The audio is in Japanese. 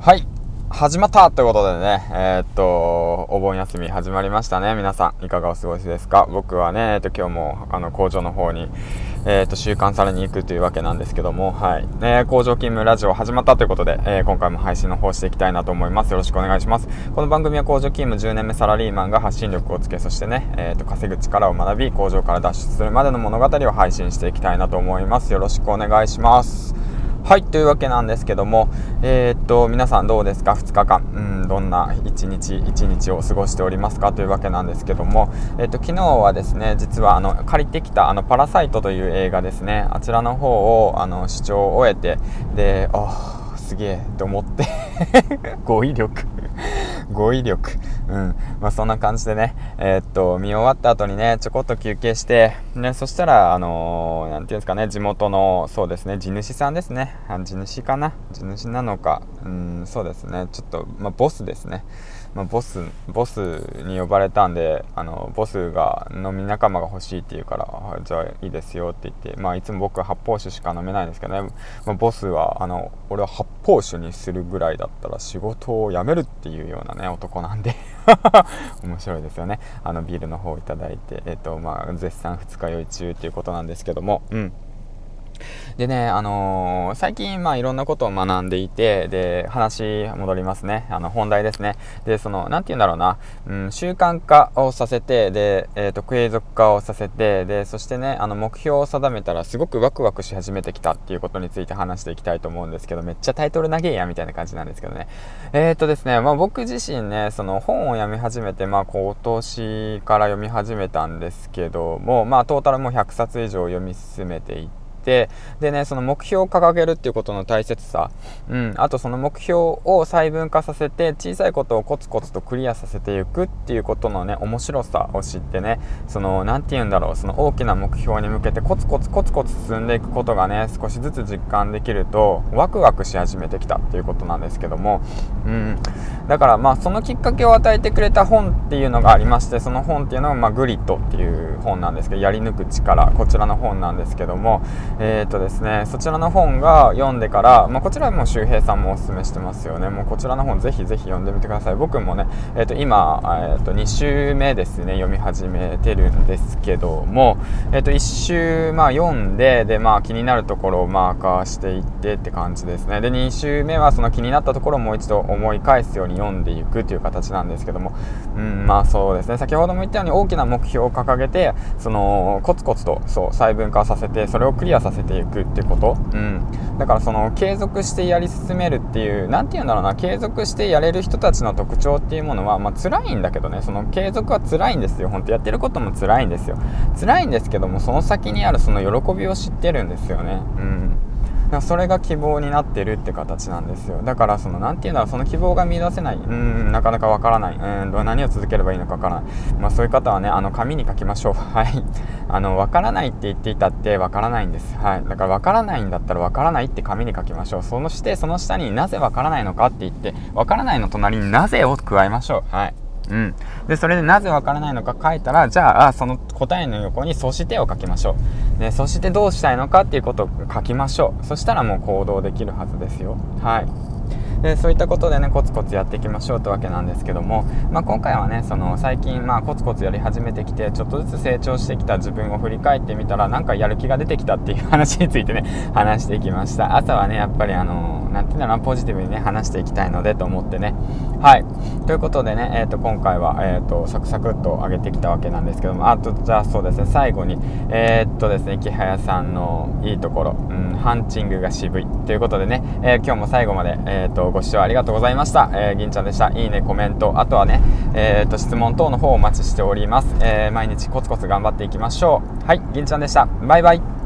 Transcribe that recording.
はい始まったということでね、えー、っと、お盆休み始まりましたね。皆さん、いかがお過ごしですか？僕はね、えー、っと、今日も、あの、工場の方に、えー、っと、週刊されに行くというわけなんですけども、はい。ね、工場勤務ラジオ始まったということで、え今回も配信の方していきたいなと思います。よろしくお願いします。この番組は工場勤務10年目サラリーマンが発信力をつけ、そしてね、えっと、稼ぐ力を学び、工場から脱出するまでの物語を配信していきたいなと思います。よろしくお願いします。はい、というわけなんですけども、えー、っと、皆さんどうですか ?2 日間、うん、どんな1日、1日を過ごしておりますか？というわけなんですけども、えー、っと、昨日はですね、実は、あの、借りてきた、あの、パラサイトという映画ですね、あちらの方を、あの、視聴を終えて、で、あすげえと思って語彙力語彙力。うん。まあ、そんな感じでね、えー、っと、見終わった後にね、ちょこっと休憩して、ね、そしたら、あのー、なんていうんですかね、地元の、そうですね、地主さんですね。地主かな？地主なのか、うん、そうですね、ちょっと、まあ、ボスですね。まあ、ボスボスに呼ばれたんであのボスが飲み仲間が欲しいって言うからじゃあいいですよって言って、まあ、いつも僕発泡酒しか飲めないんですけどね、まあ、ボスはあの俺は発泡酒にするぐらいだったら仕事を辞めるっていうようなね男なんで。面白いですよね。あのビールの方をいただいて、えっとまあ、絶賛二日酔い中っていうことなんですけども。うん。でね、あのー、最近、まあ、いろんなことを学んでいて、で、話戻りますね。あの、本題ですね。で、その、なんて言うんだろうな、うん、習慣化をさせて、で、えっ、ー、と、継続化をさせて、で、そしてね、あの、目標を定めたら、すごくワクワクし始めてきたっていうことについて話していきたいと思うんですけど、めっちゃタイトル投げや、みたいな感じなんですけどね。えっ、ー、とですね、まあ、僕自身ね、その、本を読み始めて、まあ、今年から読み始めたんですけども、まあ、トータルも100冊以上読み進めていて、てでねその目標を掲げるっていうことの大切さ、うん、あとその目標を細分化させて小さいことをコツコツとクリアさせていくっていうことのね面白さを知ってねその何て言うんだろうその大きな目標に向けてコツコツコツコツ進んでいくことがね少しずつ実感できるとワクワクし始めてきたっていうことなんですけども、うん、だからまあそのきっかけを与えてくれた本っていうのがありましてその本っていうのが、まあ、グリッドっていう本なんですけどやり抜く力こちらの本なんですけども。えー、っとですね、そちらの本が読んでから、まあ、こちらも周平さんもおすすめしてますよね。もうこちらの本ぜひぜひ読んでみてください。僕もね、えー、っと今、えー、っと2週目ですね、読み始めてるんですけども、えっと1週、まあ、読んで、で、まあ気になるところをマーカーしていってって感じですね。で、2週目はその気になったところをもう一度思い返すように読んでいくという形なんですけども、うん、まあそうですね、先ほども言ったように大きな目標を掲げて、そのコツコツとそう細分化させて、それをクリアさせていくってこと、うん、だからその継続してやり進めるっていう何て言うんだろうな継続してやれる人たちの特徴っていうものは、まあ辛いんだけどねその継続は辛いんですよ。本当やってることも辛いんですよ。辛いんですけどもその先にあるその喜びを知ってるんですよね。うんだそれが希望になってるって形なんですよ。だからその何て言うんだろうその希望が見出せない。うんなかなかわからない。うん何を続ければいいのかわからない。まあそういう方はねあの紙に書きましょう。はい。あのわからないって言っていたってわからないんです。はい。だからわからないんだったらわからないって紙に書きましょう。そのしてその下になぜわからないのかって言ってわからないの隣になぜを加えましょう。はい。うん、でそれでなぜわからないのか書いたらじゃあその答えの横に「そして」を書きましょう、ね、そしてどうしたいのかっていうことを書きましょう。そしたらもう行動できるはずですよ。はい。でそういったことでねコツコツやっていきましょうってわけなんですけども、まあ、今回はねその最近、まあ、コツコツやり始めてきてちょっとずつ成長してきた自分を振り返ってみたらなんかやる気が出てきたっていう話についてね話していきました。朝はねやっぱりあの何て言うんだろうなポジティブにね話していきたいのでと思ってねはいということでね、えー、と今回は、えーと、サクサクっと上げてきたわけなんですけどもあとじゃあそうですね最後にえー、っとですね木早さんのいいところ、うん、ハンチングが渋いということでね、えー、今日も最後まで、えーとご視聴ありがとうございました。えー、銀ちゃんでした。いいね、コメント、あとはね、えー、と、質問等の方お待ちしております。えー、毎日コツコツ頑張っていきましょう。はい、銀ちゃんでした。バイバイ。